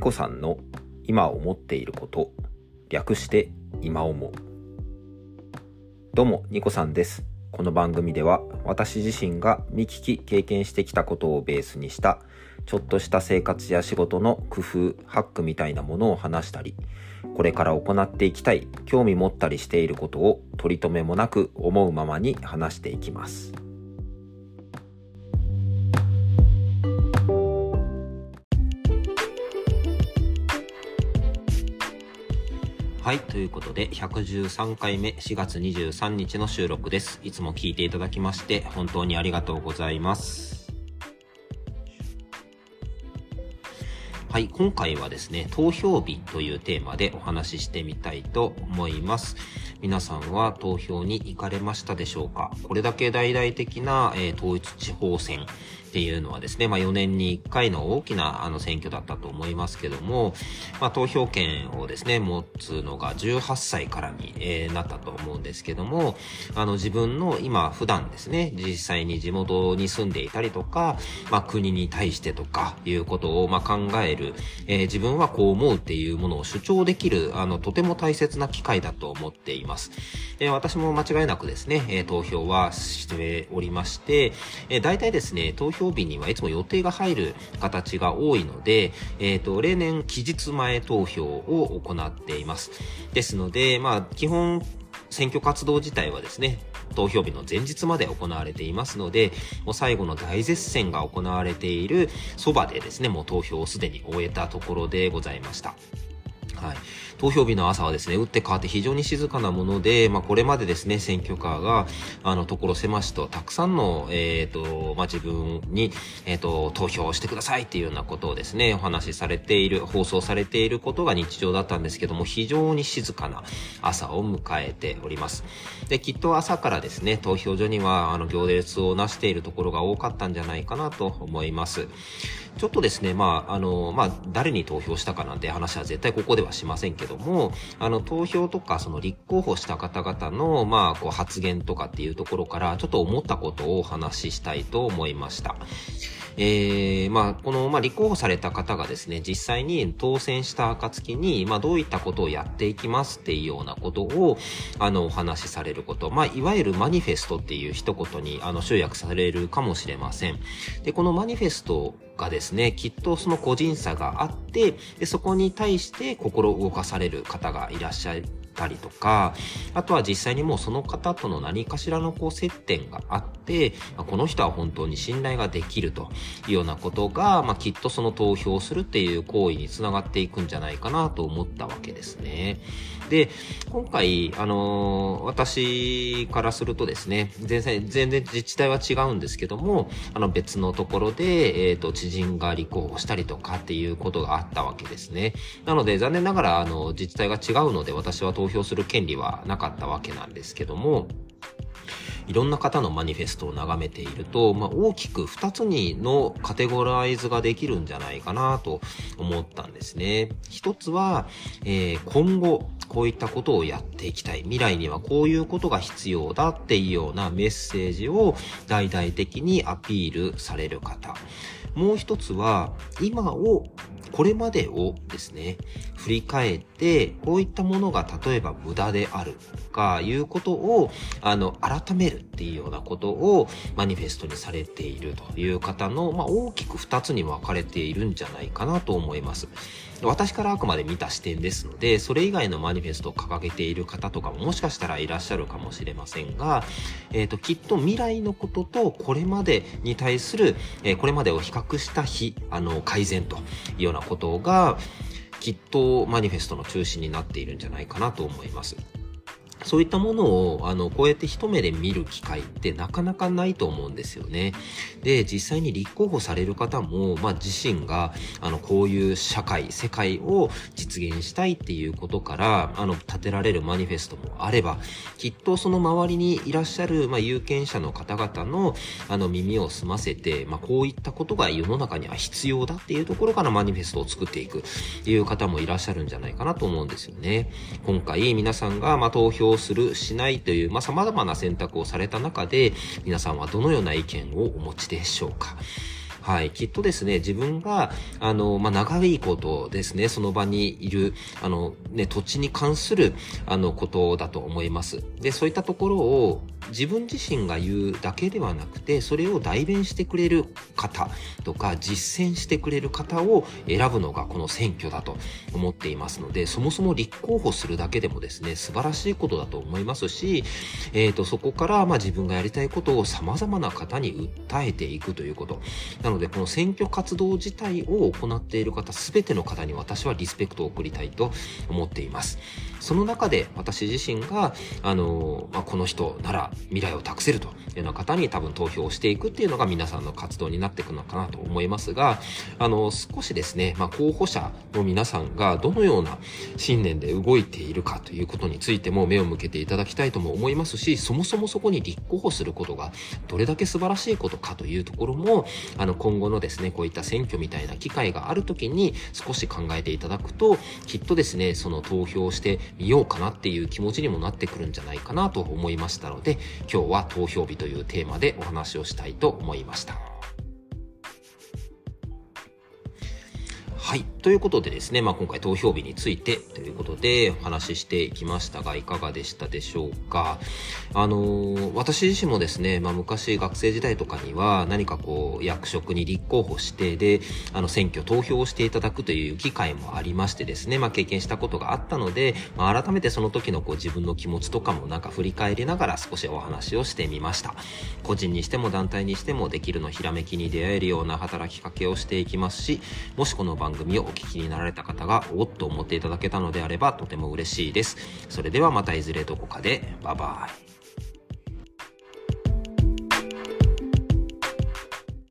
ニコさんの今思っていること略して今思うどうもニコさんですこの番組では私自身が見聞き経験してきたことをベースにしたちょっとした生活や仕事の工夫ハックみたいなものを話したりこれから行っていきたい興味持ったりしていることを取り留めもなく思うままに話していきます。はい。ということで、113回目、4月23日の収録です。いつも聞いていただきまして、本当にありがとうございます。はい。今回はですね、投票日というテーマでお話ししてみたいと思います。皆さんは投票に行かれましたでしょうか？これだけ大々的な、えー、統一地方選っていうのはですね、まあ4年に1回の大きなあの選挙だったと思いますけども、まあ投票権をですね、持つのが18歳からに、えー、なったと思うんですけども、あの自分の今普段ですね、実際に地元に住んでいたりとか、まあ国に対してとかいうことをまあ考える、えー、自分はこう思うっていうものを主張できる、あのとても大切な機会だと思っています。えー、私も間違いなくですね、え、投票はしておりまして、えー、大体ですね、投票票日にはいつも予定が入る形が多いので、えっ、ー、と、例年期日前投票を行っています。ですので、まあ、基本、選挙活動自体はですね、投票日の前日まで行われていますので、もう最後の大絶戦が行われているそばでですね、もう投票をすでに終えたところでございました。はい。投票日の朝はですね、打って変わって非常に静かなもので、まあ、これまでですね、選挙カーが、あの、所狭しと、たくさんの、えっ、ー、と、まあ、自分に、えっ、ー、と、投票してくださいっていうようなことをですね、お話しされている、放送されていることが日常だったんですけども、非常に静かな朝を迎えております。で、きっと朝からですね、投票所には、あの、行列をなしているところが多かったんじゃないかなと思います。ちょっとですね、まあ、あの、まあ、誰に投票したかなんて話は絶対ここではしませんけども、あの、投票とか、その立候補した方々の、まあ、こう発言とかっていうところから、ちょっと思ったことをお話ししたいと思いました。えー、まあ、この、まあ、立候補された方がですね、実際に当選した暁に、まあ、どういったことをやっていきますっていうようなことを、あの、お話しされること。まあ、いわゆるマニフェストっていう一言に、あの、集約されるかもしれません。で、このマニフェストがですね、きっとその個人差があって、でそこに対して心動かされる方がいらっしゃたりとか、あとは実際にもうその方との何かしらのこう接点があって、まあ、この人は本当に信頼ができるというようなことが、まあ、きっとその投票するっていう行為につながっていくんじゃないかなと思ったわけですね。で、今回、あのー、私からするとですね、全然、全然自治体は違うんですけども、あの別のところで、えっ、ー、と、知人が立候補したりとかっていうことがあったわけですね。なので、残念ながら、あの、自治体が違うので、私は投票する権利はなかったわけなんですけども、いろんな方のマニフェストを眺めていると、まあ、大きく2つにのカテゴライズができるんじゃないかなと思ったんですね。一つは、えー、今後、こういったことをやっていきたい。未来にはこういうことが必要だっていうようなメッセージを大々的にアピールされる方。もう一つは、今をこれまでをですね、振り返って、こういったものが例えば無駄であるとかいうことを、あの、改めるっていうようなことをマニフェストにされているという方の、まあ、大きく二つに分かれているんじゃないかなと思います。私からあくまで見た視点ですので、それ以外のマニフェストを掲げている方とかももしかしたらいらっしゃるかもしれませんが、えっ、ー、と、きっと未来のこととこれまでに対する、えー、これまでを比較した日、あの、改善というようなことが、きっとマニフェストの中心になっているんじゃないかなと思います。そういったものを、あの、こうやって一目で見る機会ってなかなかないと思うんですよね。で、実際に立候補される方も、まあ、自身が、あの、こういう社会、世界を実現したいっていうことから、あの、立てられるマニフェストもあれば、きっとその周りにいらっしゃる、まあ、有権者の方々の、あの、耳を澄ませて、まあ、こういったことが世の中には必要だっていうところからマニフェストを作っていくっていう方もいらっしゃるんじゃないかなと思うんですよね。今回、皆さんが、まあ、投票する、しないという、まあ、様々な選択をされた中で、皆さんはどのような意見をお持ちでしょうか。はい。きっとですね、自分が、あの、まあ、長いことですね、その場にいる、あの、ね、土地に関する、あの、ことだと思います。で、そういったところを、自分自身が言うだけではなくて、それを代弁してくれる方とか、実践してくれる方を選ぶのがこの選挙だと思っていますので、そもそも立候補するだけでもですね、素晴らしいことだと思いますし、えっ、ー、と、そこから、まあ自分がやりたいことを様々な方に訴えていくということ。なので、この選挙活動自体を行っている方、すべての方に私はリスペクトを送りたいと思っています。その中で私自身が、あの、まあ、この人なら未来を託せるというような方に多分投票していくっていうのが皆さんの活動になっていくのかなと思いますが、あの、少しですね、まあ、候補者の皆さんがどのような信念で動いているかということについても目を向けていただきたいとも思いますし、そもそもそこに立候補することがどれだけ素晴らしいことかというところも、あの、今後のですね、こういった選挙みたいな機会がある時に少し考えていただくと、きっとですね、その投票してみようかなっていう気持ちにもなってくるんじゃないかなと思いましたので、今日は投票日というテーマでお話をしたいと思いました。はい。ということでですね、まあ、今回投票日についてということでお話ししていきましたが、いかがでしたでしょうか？あのー、私自身もですね、まあ、昔学生時代とかには何かこう、役職に立候補して、で、あの、選挙投票をしていただくという機会もありましてですね、まあ、経験したことがあったので、まあ、改めてその時のこう、自分の気持ちとかもなんか振り返りながら少しお話をしてみました。個人にしても団体にしてもできるのひらめきに出会えるような働きかけをしていきますし、もしこの番組組をお聞きになられた方がおっと思っていただけたのであればとても嬉しいです。それではまたいずれどこかでバイバイ。